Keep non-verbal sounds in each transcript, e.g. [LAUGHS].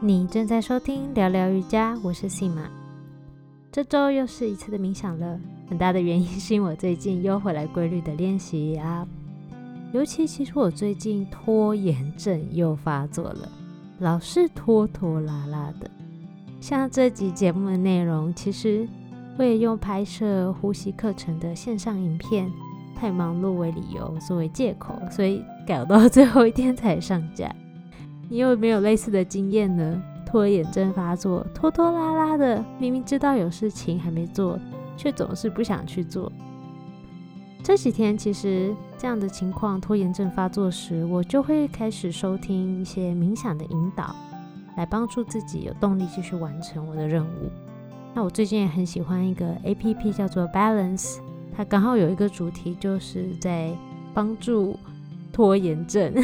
你正在收听聊聊瑜伽，我是西马。这周又是一次的冥想了，很大的原因是因为我最近又回来规律的练习啊。尤其其实我最近拖延症又发作了，老是拖拖拉拉的。像这集节目的内容，其实我也用拍摄呼吸课程的线上影片太忙碌为理由作为借口，所以搞到最后一天才上架。你有没有类似的经验呢？拖延症发作，拖拖拉拉的，明明知道有事情还没做，却总是不想去做。这几天其实这样的情况，拖延症发作时，我就会开始收听一些冥想的引导，来帮助自己有动力继续完成我的任务。那我最近也很喜欢一个 A P P，叫做 Balance，它刚好有一个主题，就是在帮助。拖延症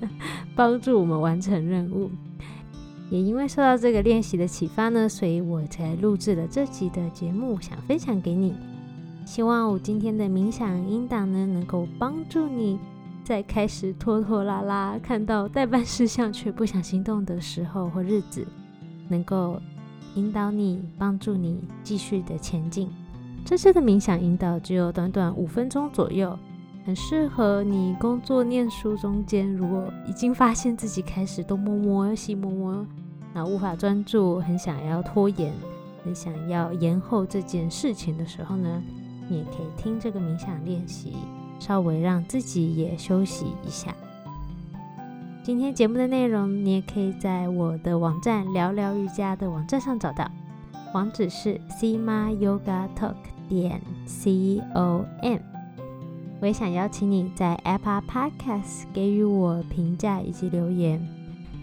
[LAUGHS] 帮助我们完成任务，也因为受到这个练习的启发呢，所以我才录制了这集的节目，想分享给你。希望我今天的冥想音档呢，能够帮助你在开始拖拖拉拉、看到待办事项却不想行动的时候或日子，能够引导你、帮助你继续的前进。这次的冥想引导只有短短五分钟左右。很适合你工作、念书中间，如果已经发现自己开始东摸摸、西摸摸，那无法专注，很想要拖延，很想要延后这件事情的时候呢，你也可以听这个冥想练习，稍微让自己也休息一下。今天节目的内容，你也可以在我的网站聊聊瑜伽的网站上找到，网址是 sima yoga talk 点 c o m。我也想邀请你在 Apple Podcast 给予我评价以及留言。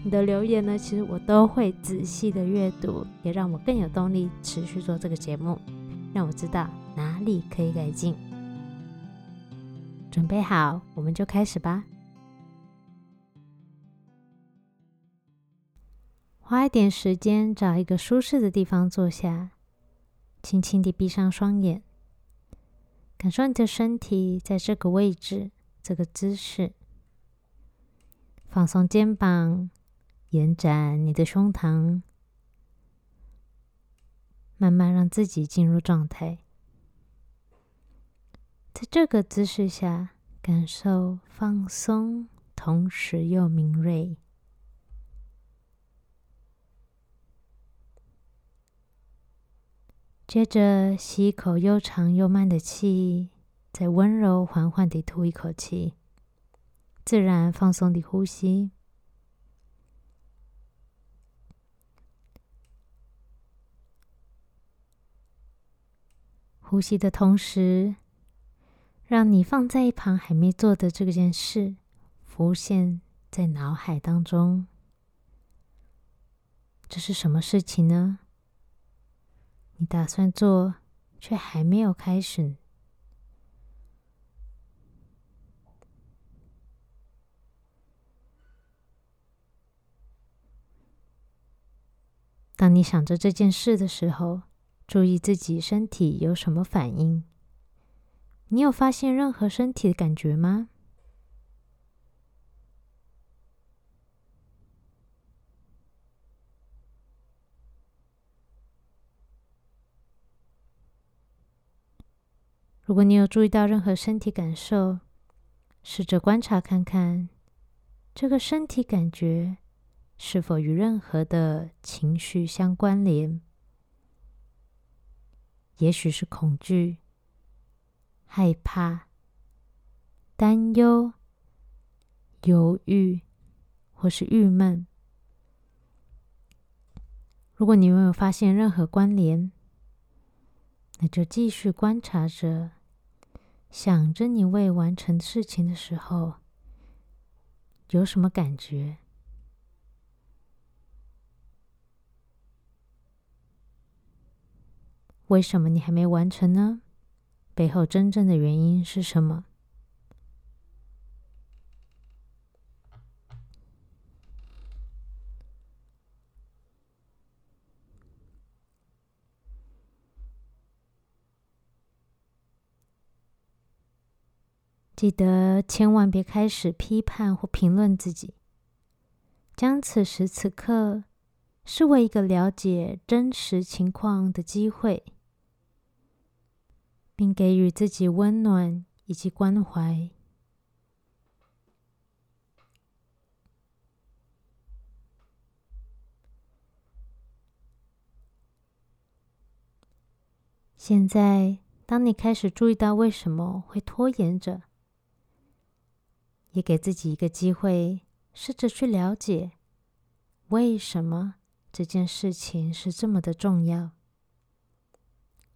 你的留言呢，其实我都会仔细的阅读，也让我更有动力持续做这个节目，让我知道哪里可以改进。准备好，我们就开始吧。花一点时间，找一个舒适的地方坐下，轻轻地闭上双眼。感受你的身体在这个位置、这个姿势，放松肩膀，延展你的胸膛，慢慢让自己进入状态。在这个姿势下，感受放松，同时又敏锐。接着吸一口又长又慢的气，再温柔缓缓地吐一口气，自然放松地呼吸。呼吸的同时，让你放在一旁还没做的这件事浮现在脑海当中。这是什么事情呢？你打算做，却还没有开始。当你想着这件事的时候，注意自己身体有什么反应。你有发现任何身体的感觉吗？如果你有注意到任何身体感受，试着观察看看，这个身体感觉是否与任何的情绪相关联？也许是恐惧、害怕、担忧、犹豫，或是郁闷。如果你没有发现任何关联，那就继续观察着，想着你未完成的事情的时候，有什么感觉？为什么你还没完成呢？背后真正的原因是什么？记得千万别开始批判或评论自己，将此时此刻视为一个了解真实情况的机会，并给予自己温暖以及关怀。现在，当你开始注意到为什么会拖延着，也给自己一个机会，试着去了解为什么这件事情是这么的重要。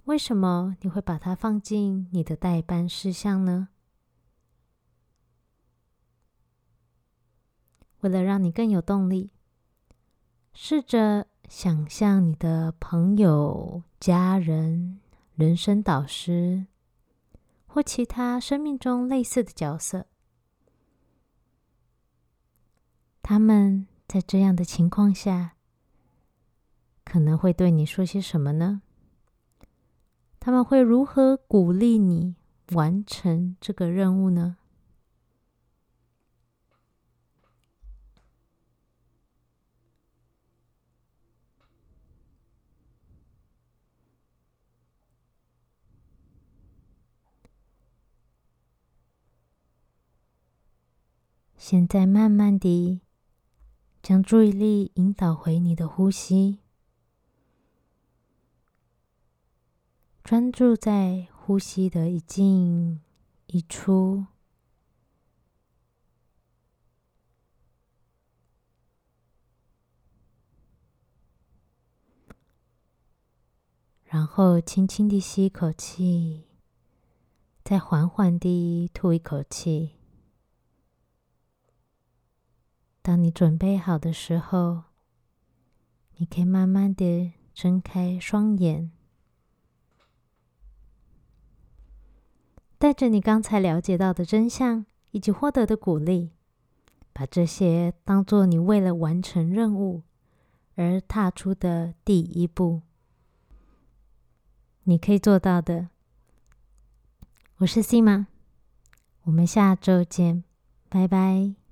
为什么你会把它放进你的代办事项呢？为了让你更有动力，试着想象你的朋友、家人。人生导师，或其他生命中类似的角色，他们在这样的情况下，可能会对你说些什么呢？他们会如何鼓励你完成这个任务呢？现在，慢慢地将注意力引导回你的呼吸，专注在呼吸的一进一出，然后轻轻地吸一口气，再缓缓地吐一口气。当你准备好的时候，你可以慢慢的睁开双眼，带着你刚才了解到的真相以及获得的鼓励，把这些当做你为了完成任务而踏出的第一步。你可以做到的。我是 C 吗？我们下周见，拜拜。